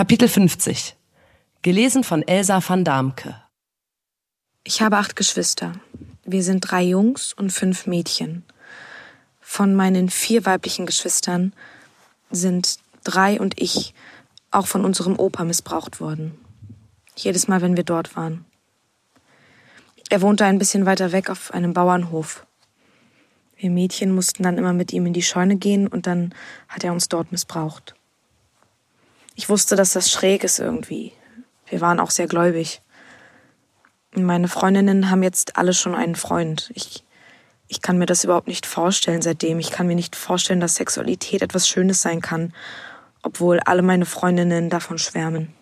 Kapitel 50 Gelesen von Elsa van Damke Ich habe acht Geschwister. Wir sind drei Jungs und fünf Mädchen. Von meinen vier weiblichen Geschwistern sind drei und ich auch von unserem Opa missbraucht worden. Jedes Mal, wenn wir dort waren. Er wohnte ein bisschen weiter weg auf einem Bauernhof. Wir Mädchen mussten dann immer mit ihm in die Scheune gehen und dann hat er uns dort missbraucht. Ich wusste, dass das schräg ist irgendwie. Wir waren auch sehr gläubig. Meine Freundinnen haben jetzt alle schon einen Freund. Ich, ich kann mir das überhaupt nicht vorstellen seitdem. Ich kann mir nicht vorstellen, dass Sexualität etwas Schönes sein kann, obwohl alle meine Freundinnen davon schwärmen.